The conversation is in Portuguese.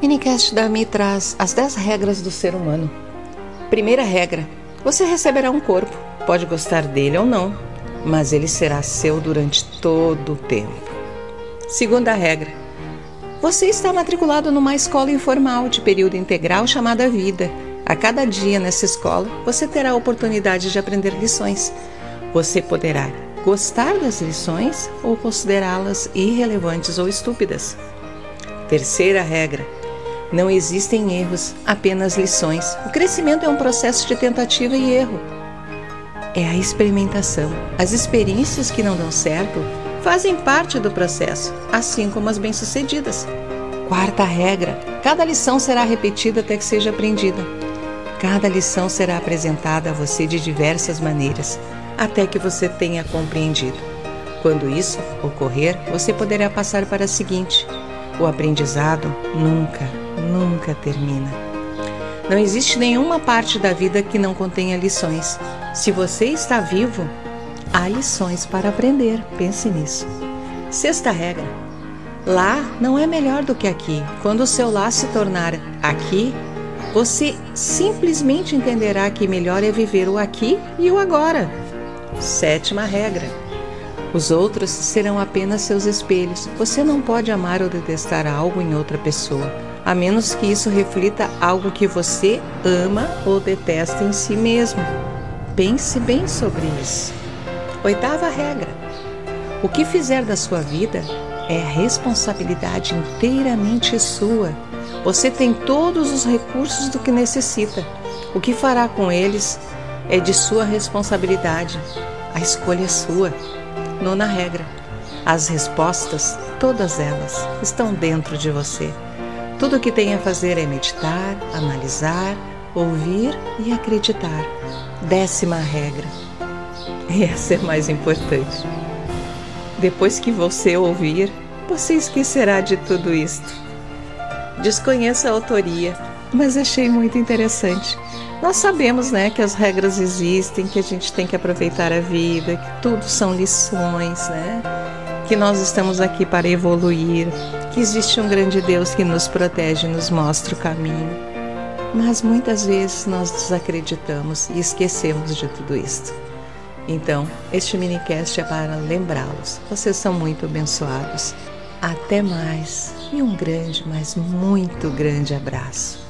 Minicast da Mi traz as 10 regras do ser humano. Primeira regra: você receberá um corpo. Pode gostar dele ou não, mas ele será seu durante todo o tempo. Segunda regra: você está matriculado numa escola informal de período integral chamada Vida. A cada dia nessa escola, você terá a oportunidade de aprender lições. Você poderá gostar das lições ou considerá-las irrelevantes ou estúpidas. Terceira regra: não existem erros, apenas lições. O crescimento é um processo de tentativa e erro. É a experimentação. As experiências que não dão certo fazem parte do processo, assim como as bem-sucedidas. Quarta regra: cada lição será repetida até que seja aprendida. Cada lição será apresentada a você de diversas maneiras, até que você tenha compreendido. Quando isso ocorrer, você poderá passar para a seguinte: o aprendizado nunca, nunca termina. Não existe nenhuma parte da vida que não contenha lições. Se você está vivo, há lições para aprender. Pense nisso. Sexta regra: lá não é melhor do que aqui. Quando o seu lá se tornar aqui, você simplesmente entenderá que melhor é viver o aqui e o agora. Sétima regra: os outros serão apenas seus espelhos. Você não pode amar ou detestar algo em outra pessoa a menos que isso reflita algo que você ama ou detesta em si mesmo. Pense bem sobre isso. Oitava regra: o que fizer da sua vida é responsabilidade inteiramente sua. Você tem todos os recursos do que necessita. O que fará com eles é de sua responsabilidade. A escolha é sua. Nona regra: as respostas, todas elas, estão dentro de você. Tudo o que tem a fazer é meditar, analisar, ouvir e acreditar. Décima regra. Essa é mais importante. Depois que você ouvir, você esquecerá de tudo isto. Desconheço a autoria, mas achei muito interessante. Nós sabemos, né, que as regras existem, que a gente tem que aproveitar a vida, que tudo são lições, né? Que nós estamos aqui para evoluir, que existe um grande Deus que nos protege e nos mostra o caminho. Mas muitas vezes nós desacreditamos e esquecemos de tudo isto. Então, este minicast é para lembrá-los. Vocês são muito abençoados. Até mais e um grande, mas muito grande abraço.